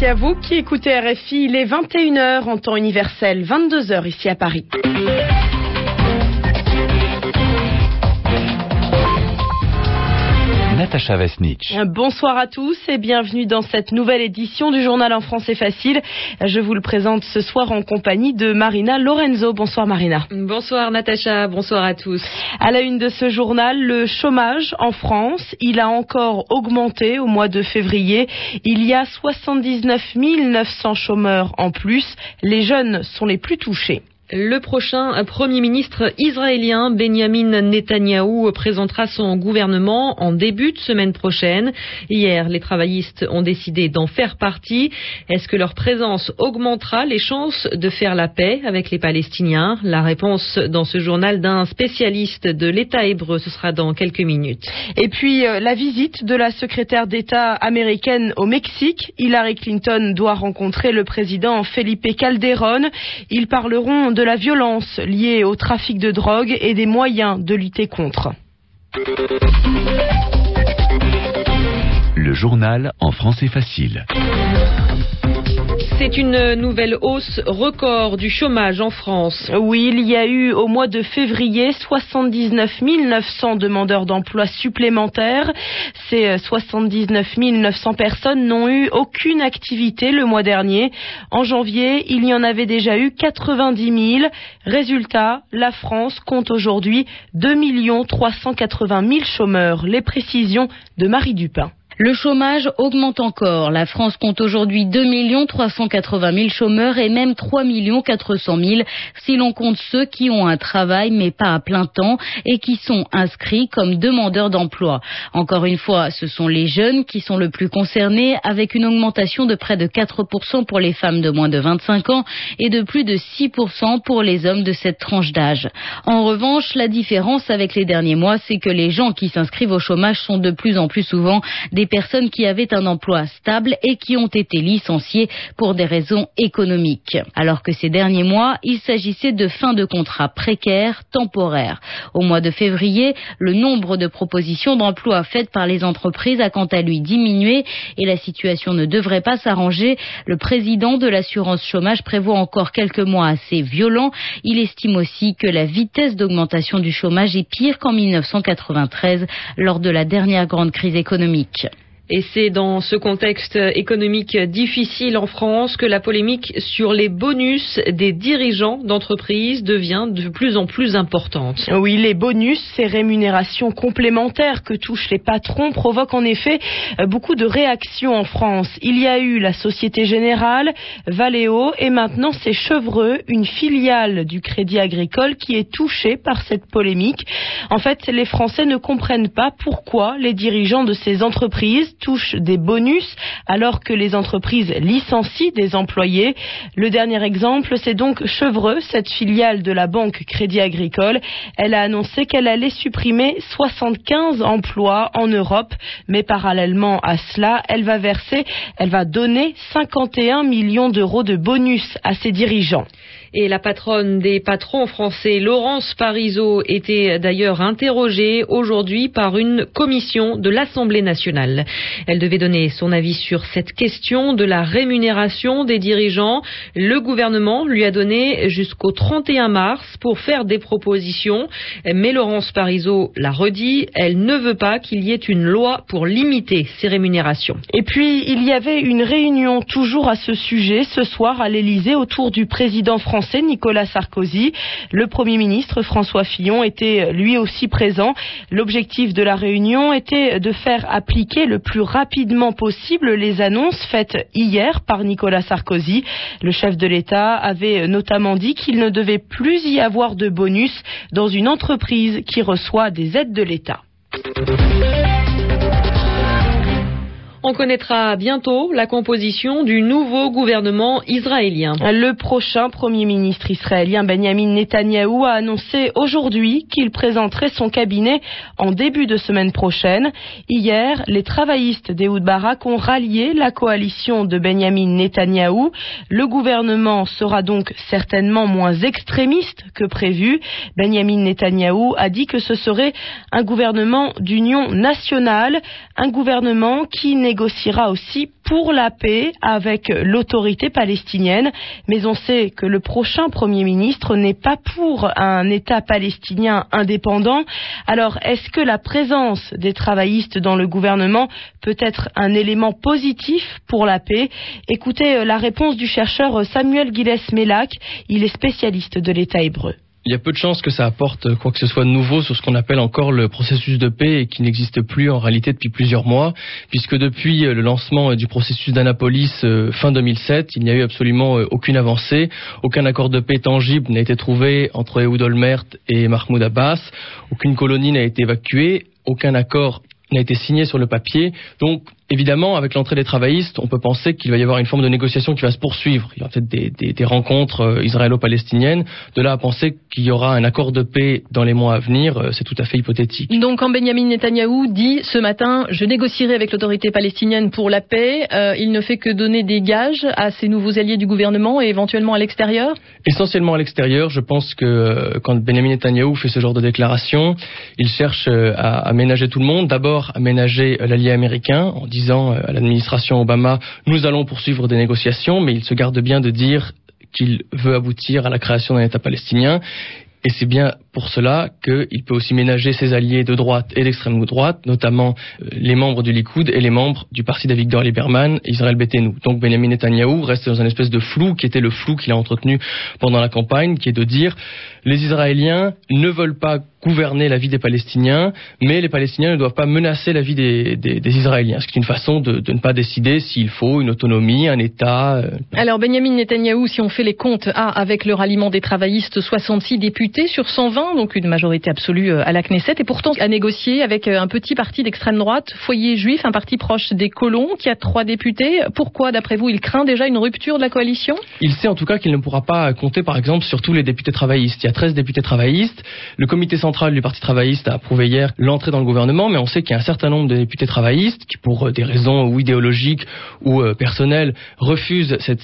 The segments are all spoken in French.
Merci à vous qui écoutez RFI. Il est 21h en temps universel, 22h ici à Paris. Natacha Vesnich. Bonsoir à tous et bienvenue dans cette nouvelle édition du journal en français facile. Je vous le présente ce soir en compagnie de Marina Lorenzo. Bonsoir Marina. Bonsoir Natacha, bonsoir à tous. À la une de ce journal, le chômage en France, il a encore augmenté au mois de février. Il y a 79 900 chômeurs en plus. Les jeunes sont les plus touchés. Le prochain Premier ministre israélien Benjamin Netanyahou présentera son gouvernement en début de semaine prochaine. Hier, les travaillistes ont décidé d'en faire partie. Est-ce que leur présence augmentera les chances de faire la paix avec les Palestiniens? La réponse dans ce journal d'un spécialiste de l'État hébreu, ce sera dans quelques minutes. Et puis, euh, la visite de la secrétaire d'État américaine au Mexique. Hillary Clinton doit rencontrer le président Felipe Calderón. Ils parleront de de la violence liée au trafic de drogue et des moyens de lutter contre. Le journal en français facile. C'est une nouvelle hausse record du chômage en France. Oui, il y a eu au mois de février 79 900 demandeurs d'emploi supplémentaires. Ces 79 900 personnes n'ont eu aucune activité le mois dernier. En janvier, il y en avait déjà eu 90 000. Résultat, la France compte aujourd'hui 2 380 000 chômeurs. Les précisions de Marie Dupin. Le chômage augmente encore. La France compte aujourd'hui 2 380 000 chômeurs et même 3 400 000 si l'on compte ceux qui ont un travail mais pas à plein temps et qui sont inscrits comme demandeurs d'emploi. Encore une fois, ce sont les jeunes qui sont le plus concernés avec une augmentation de près de 4% pour les femmes de moins de 25 ans et de plus de 6% pour les hommes de cette tranche d'âge. En revanche, la différence avec les derniers mois, c'est que les gens qui s'inscrivent au chômage sont de plus en plus souvent des personnes qui avaient un emploi stable et qui ont été licenciées pour des raisons économiques. Alors que ces derniers mois, il s'agissait de fin de contrat précaires, temporaires. Au mois de février, le nombre de propositions d'emploi faites par les entreprises a quant à lui diminué et la situation ne devrait pas s'arranger. Le président de l'assurance chômage prévoit encore quelques mois assez violents. Il estime aussi que la vitesse d'augmentation du chômage est pire qu'en 1993 lors de la dernière grande crise économique. Et c'est dans ce contexte économique difficile en France que la polémique sur les bonus des dirigeants d'entreprise devient de plus en plus importante. Oui, les bonus, ces rémunérations complémentaires que touchent les patrons provoquent en effet beaucoup de réactions en France. Il y a eu la Société Générale, Valeo et maintenant c'est Chevreux, une filiale du Crédit Agricole qui est touchée par cette polémique. En fait, les Français ne comprennent pas pourquoi les dirigeants de ces entreprises touchent des bonus alors que les entreprises licencient des employés. Le dernier exemple, c'est donc Chevreux, cette filiale de la banque Crédit Agricole. Elle a annoncé qu'elle allait supprimer 75 emplois en Europe, mais parallèlement à cela, elle va verser, elle va donner 51 millions d'euros de bonus à ses dirigeants. Et la patronne des patrons français, Laurence Parisot, était d'ailleurs interrogée aujourd'hui par une commission de l'Assemblée nationale. Elle devait donner son avis sur cette question de la rémunération des dirigeants. Le gouvernement lui a donné jusqu'au 31 mars pour faire des propositions, mais Laurence Parisot l'a redit, elle ne veut pas qu'il y ait une loi pour limiter ces rémunérations. Et puis, il y avait une réunion toujours à ce sujet ce soir à l'Élysée autour du président français Nicolas Sarkozy. Le Premier ministre François Fillon était lui aussi présent. L'objectif de la réunion était de faire appliquer le plus rapidement possible les annonces faites hier par Nicolas Sarkozy. Le chef de l'État avait notamment dit qu'il ne devait plus y avoir de bonus dans une entreprise qui reçoit des aides de l'État. On connaîtra bientôt la composition du nouveau gouvernement israélien. Le prochain Premier ministre israélien Benjamin Netanyahou a annoncé aujourd'hui qu'il présenterait son cabinet en début de semaine prochaine. Hier, les travaillistes d'Ehud Barak ont rallié la coalition de Benjamin Netanyahou. Le gouvernement sera donc certainement moins extrémiste que prévu. Benjamin Netanyahou a dit que ce serait un gouvernement d'union nationale, un gouvernement qui n'est négociera aussi pour la paix avec l'autorité palestinienne. Mais on sait que le prochain Premier ministre n'est pas pour un État palestinien indépendant. Alors, est-ce que la présence des travaillistes dans le gouvernement peut être un élément positif pour la paix? Écoutez la réponse du chercheur Samuel Gilles Melak. Il est spécialiste de l'État hébreu il y a peu de chances que ça apporte quoi que ce soit de nouveau sur ce qu'on appelle encore le processus de paix et qui n'existe plus en réalité depuis plusieurs mois, puisque depuis le lancement du processus d'Annapolis euh, fin 2007, il n'y a eu absolument euh, aucune avancée, aucun accord de paix tangible n'a été trouvé entre Ehud Olmert et Mahmoud Abbas, aucune colonie n'a été évacuée, aucun accord n'a été signé sur le papier. Donc évidemment, avec l'entrée des travaillistes, on peut penser qu'il va y avoir une forme de négociation qui va se poursuivre. Il y aura peut-être des, rencontres euh, israélo-palestiniennes. De là à penser qu'il y aura un accord de paix dans les mois à venir, euh, c'est tout à fait hypothétique. Donc, quand Benjamin Netanyahou dit ce matin, je négocierai avec l'autorité palestinienne pour la paix, euh, il ne fait que donner des gages à ses nouveaux alliés du gouvernement et éventuellement à l'extérieur? Essentiellement à l'extérieur. Je pense que quand Benjamin Netanyahou fait ce genre de déclaration, il cherche à, à ménager tout le monde. D'abord, à ménager l'allié américain en disant disant euh, à l'administration Obama nous allons poursuivre des négociations, mais il se garde bien de dire qu'il veut aboutir à la création d'un État palestinien. Et c'est bien pour cela qu'il peut aussi ménager ses alliés de droite et d'extrême droite, notamment euh, les membres du Likoud et les membres du parti d'Avigdor Lieberman Israël Betenu. Donc Benjamin Netanyahou reste dans une espèce de flou qui était le flou qu'il a entretenu pendant la campagne, qui est de dire les Israéliens ne veulent pas gouverner la vie des Palestiniens, mais les Palestiniens ne doivent pas menacer la vie des, Israéliens. Ce qui est une façon de, ne pas décider s'il faut une autonomie, un État. Euh, Alors Benjamin Netanyahou, si on fait les comptes, a avec le ralliement des travaillistes 66 députés sur 120, donc une majorité absolue euh, à la Knesset, et pourtant a négocié avec euh, un petit parti d'extrême droite, Foyer Juif, un parti proche des colons, qui a trois députés. Pourquoi, d'après vous, il craint déjà une rupture de la coalition? Il sait en tout cas qu'il ne pourra pas compter, par exemple, sur tous les députés travaillistes. Il y a 13 députés travaillistes. Le comité central du Parti travailliste a approuvé hier l'entrée dans le gouvernement, mais on sait qu'il y a un certain nombre de députés travaillistes qui, pour euh, des raisons ou idéologiques ou personnelles, refusent cette,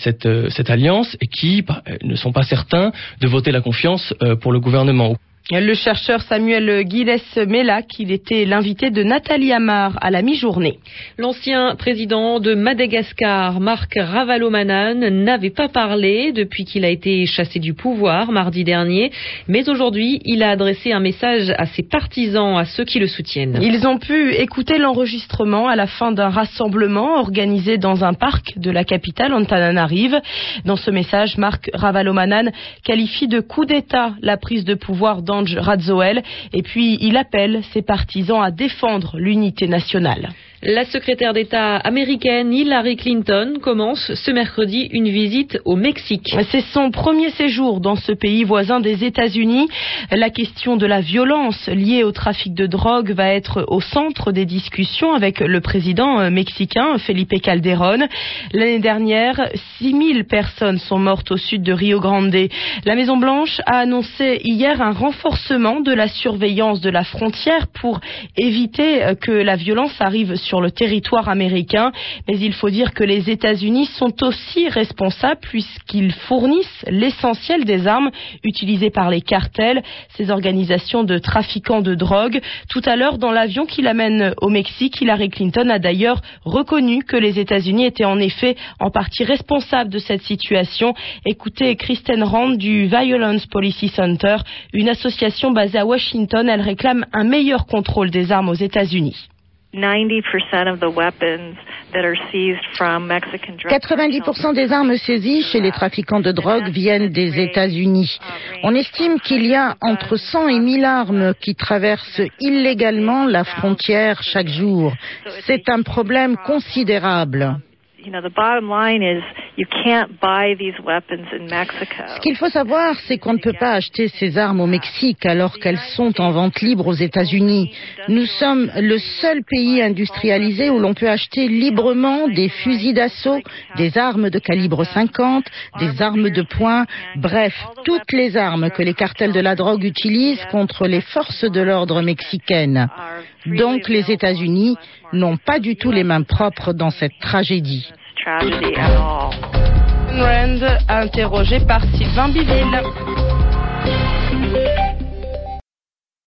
cette alliance et qui bah, ne sont pas certains de voter la confiance pour le gouvernement. Le chercheur Samuel Gilles Mellac, il était l'invité de Nathalie Amar à la mi-journée. L'ancien président de Madagascar, Marc Ravalomanan, n'avait pas parlé depuis qu'il a été chassé du pouvoir mardi dernier, mais aujourd'hui, il a adressé un message à ses partisans, à ceux qui le soutiennent. Ils ont pu écouter l'enregistrement à la fin d'un rassemblement organisé dans un parc de la capitale Antananarive. Dans ce message, Marc Ravalomanan qualifie de coup d'État la prise de pouvoir dans Radzoel. Et puis, il appelle ses partisans à défendre l'unité nationale. La secrétaire d'État américaine Hillary Clinton commence ce mercredi une visite au Mexique. C'est son premier séjour dans ce pays voisin des États-Unis. La question de la violence liée au trafic de drogue va être au centre des discussions avec le président euh, mexicain Felipe Calderón. L'année dernière, 6000 personnes sont mortes au sud de Rio Grande. La Maison-Blanche a annoncé hier un renforcement de la surveillance de la frontière pour éviter euh, que la violence arrive sur sur le territoire américain. Mais il faut dire que les États-Unis sont aussi responsables puisqu'ils fournissent l'essentiel des armes utilisées par les cartels, ces organisations de trafiquants de drogue. Tout à l'heure, dans l'avion qui l'amène au Mexique, Hillary Clinton a d'ailleurs reconnu que les États-Unis étaient en effet en partie responsables de cette situation. Écoutez Kristen Rand du Violence Policy Center, une association basée à Washington. Elle réclame un meilleur contrôle des armes aux États-Unis. 90% des armes saisies chez les trafiquants de drogue viennent des États-Unis. On estime qu'il y a entre 100 et 1000 armes qui traversent illégalement la frontière chaque jour. C'est un problème considérable. Ce qu'il faut savoir, c'est qu'on ne peut pas acheter ces armes au Mexique alors qu'elles sont en vente libre aux États-Unis. Nous sommes le seul pays industrialisé où l'on peut acheter librement des fusils d'assaut, des armes de calibre 50, des armes de poing, bref, toutes les armes que les cartels de la drogue utilisent contre les forces de l'ordre mexicaines. Donc les États-Unis n'ont pas du tout les mains propres dans cette tragédie. Interrogé par Sylvain Biville.